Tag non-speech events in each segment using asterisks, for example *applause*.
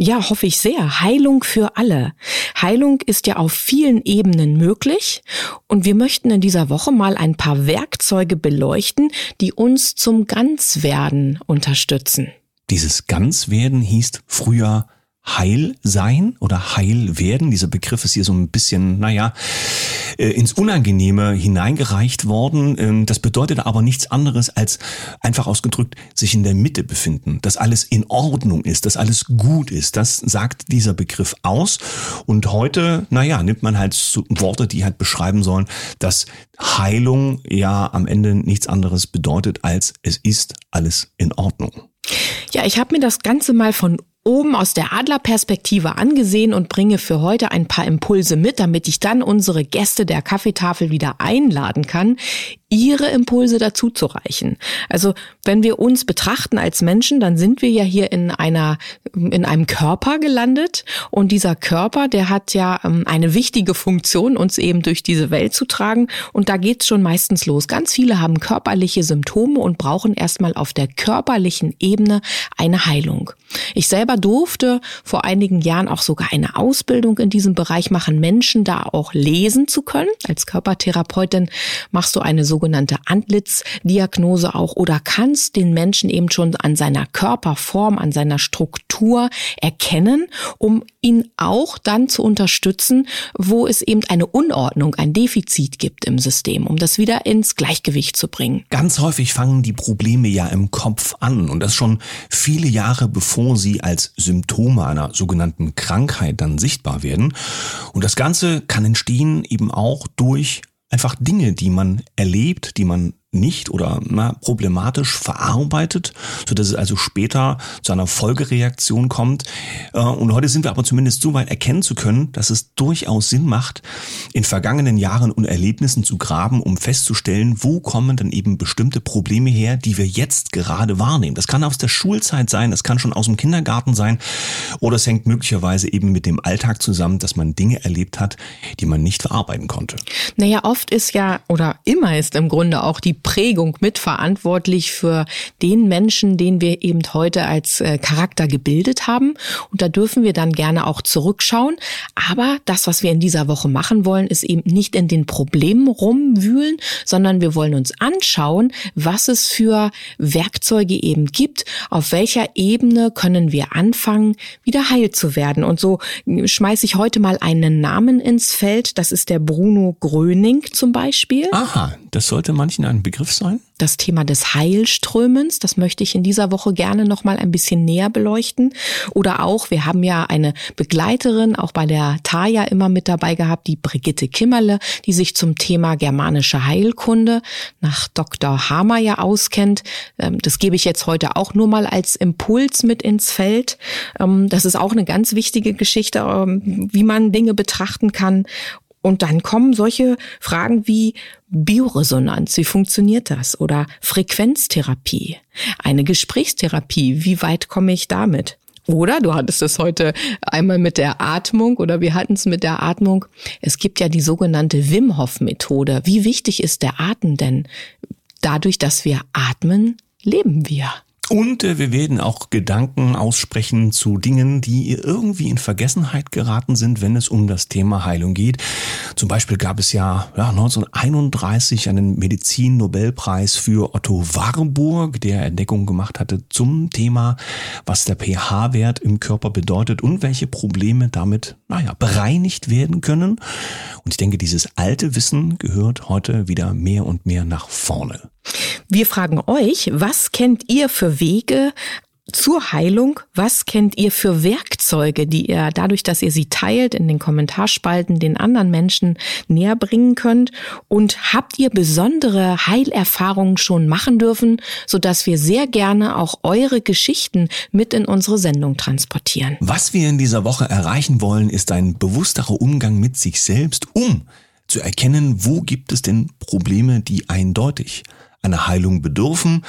Ja, hoffe ich sehr. Heilung für alle. Heilung ist ja auf vielen Ebenen möglich und wir möchten in dieser Woche mal ein paar Werkzeuge beleuchten, die uns zum Ganzwerden unterstützen. Dieses Ganzwerden hieß früher heil sein oder heil werden. Dieser Begriff ist hier so ein bisschen, naja, äh, ins Unangenehme hineingereicht worden. Ähm, das bedeutet aber nichts anderes als einfach ausgedrückt, sich in der Mitte befinden, dass alles in Ordnung ist, dass alles gut ist. Das sagt dieser Begriff aus. Und heute, naja, nimmt man halt Worte, die halt beschreiben sollen, dass Heilung ja am Ende nichts anderes bedeutet als es ist alles in Ordnung. Ja, ich habe mir das Ganze mal von oben aus der Adlerperspektive angesehen und bringe für heute ein paar Impulse mit, damit ich dann unsere Gäste der Kaffeetafel wieder einladen kann, ihre Impulse dazu zu reichen. Also wenn wir uns betrachten als Menschen, dann sind wir ja hier in einer in einem Körper gelandet und dieser Körper, der hat ja ähm, eine wichtige Funktion, uns eben durch diese Welt zu tragen und da geht's schon meistens los. Ganz viele haben körperliche Symptome und brauchen erstmal auf der körperlichen Ebene eine Heilung. Ich selber durfte vor einigen Jahren auch sogar eine Ausbildung in diesem Bereich machen, Menschen da auch lesen zu können. Als Körpertherapeutin machst du eine sogenannte Antlitzdiagnose auch oder kannst den Menschen eben schon an seiner Körperform, an seiner Struktur erkennen, um ihn auch dann zu unterstützen, wo es eben eine Unordnung, ein Defizit gibt im System, um das wieder ins Gleichgewicht zu bringen. Ganz häufig fangen die Probleme ja im Kopf an und das schon viele Jahre bevor sie als Symptome einer sogenannten Krankheit dann sichtbar werden. Und das Ganze kann entstehen eben auch durch einfach Dinge, die man erlebt, die man nicht oder na, problematisch verarbeitet, so es also später zu einer Folgereaktion kommt. Äh, und heute sind wir aber zumindest so weit erkennen zu können, dass es durchaus Sinn macht, in vergangenen Jahren und Erlebnissen zu graben, um festzustellen, wo kommen denn eben bestimmte Probleme her, die wir jetzt gerade wahrnehmen. Das kann aus der Schulzeit sein, das kann schon aus dem Kindergarten sein oder es hängt möglicherweise eben mit dem Alltag zusammen, dass man Dinge erlebt hat, die man nicht verarbeiten konnte. Naja, oft ist ja oder immer ist im Grunde auch die Prägung mitverantwortlich für den Menschen, den wir eben heute als äh, Charakter gebildet haben. Und da dürfen wir dann gerne auch zurückschauen. Aber das, was wir in dieser Woche machen wollen, ist eben nicht in den Problemen rumwühlen, sondern wir wollen uns anschauen, was es für Werkzeuge eben gibt, auf welcher Ebene können wir anfangen, wieder heil zu werden. Und so schmeiße ich heute mal einen Namen ins Feld. Das ist der Bruno Gröning zum Beispiel. Aha, das sollte manchen ein Begriff sein? Das Thema des Heilströmens, das möchte ich in dieser Woche gerne noch mal ein bisschen näher beleuchten. Oder auch, wir haben ja eine Begleiterin, auch bei der Taya immer mit dabei gehabt, die Brigitte Kimmerle, die sich zum Thema germanische Heilkunde nach Dr. Hamer ja auskennt. Ähm, das gebe ich jetzt heute auch nur mal als Impuls mit ins Feld. Ähm, das ist auch eine ganz wichtige Geschichte, ähm, wie man Dinge betrachten kann. Und dann kommen solche Fragen wie Bioresonanz, wie funktioniert das? Oder Frequenztherapie, eine Gesprächstherapie, wie weit komme ich damit? Oder du hattest es heute einmal mit der Atmung oder wir hatten es mit der Atmung. Es gibt ja die sogenannte Wim Hof Methode. Wie wichtig ist der Atem denn? Dadurch, dass wir atmen, leben wir. Und äh, wir werden auch Gedanken aussprechen zu Dingen, die irgendwie in Vergessenheit geraten sind, wenn es um das Thema Heilung geht. Zum Beispiel gab es ja, ja 1931 einen Medizin-Nobelpreis für Otto Warburg, der Entdeckungen gemacht hatte zum Thema, was der pH-Wert im Körper bedeutet und welche Probleme damit, naja, bereinigt werden können. Und ich denke, dieses alte Wissen gehört heute wieder mehr und mehr nach vorne. Wir fragen euch, was kennt ihr für Wege, zur Heilung. Was kennt ihr für Werkzeuge, die ihr dadurch, dass ihr sie teilt, in den Kommentarspalten den anderen Menschen näher bringen könnt? Und habt ihr besondere Heilerfahrungen schon machen dürfen, sodass wir sehr gerne auch eure Geschichten mit in unsere Sendung transportieren? Was wir in dieser Woche erreichen wollen, ist ein bewussterer Umgang mit sich selbst, um zu erkennen, wo gibt es denn Probleme, die eindeutig einer Heilung bedürfen,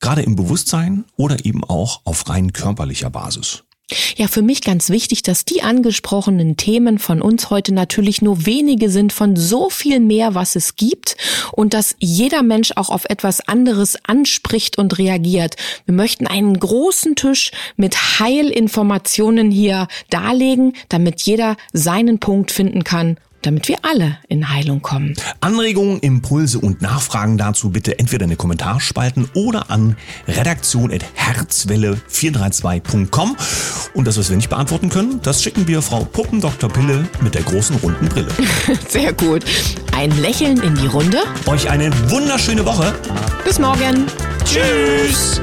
gerade im Bewusstsein oder eben auch auf rein körperlicher Basis. Ja, für mich ganz wichtig, dass die angesprochenen Themen von uns heute natürlich nur wenige sind von so viel mehr, was es gibt und dass jeder Mensch auch auf etwas anderes anspricht und reagiert. Wir möchten einen großen Tisch mit Heilinformationen hier darlegen, damit jeder seinen Punkt finden kann damit wir alle in Heilung kommen. Anregungen, Impulse und Nachfragen dazu bitte entweder in den Kommentarspalten oder an redaktion.herzwelle432.com. Und das, was wir nicht beantworten können, das schicken wir Frau Puppendoktor Pille mit der großen runden Brille. *laughs* Sehr gut. Ein Lächeln in die Runde. Euch eine wunderschöne Woche. Bis morgen. Tschüss.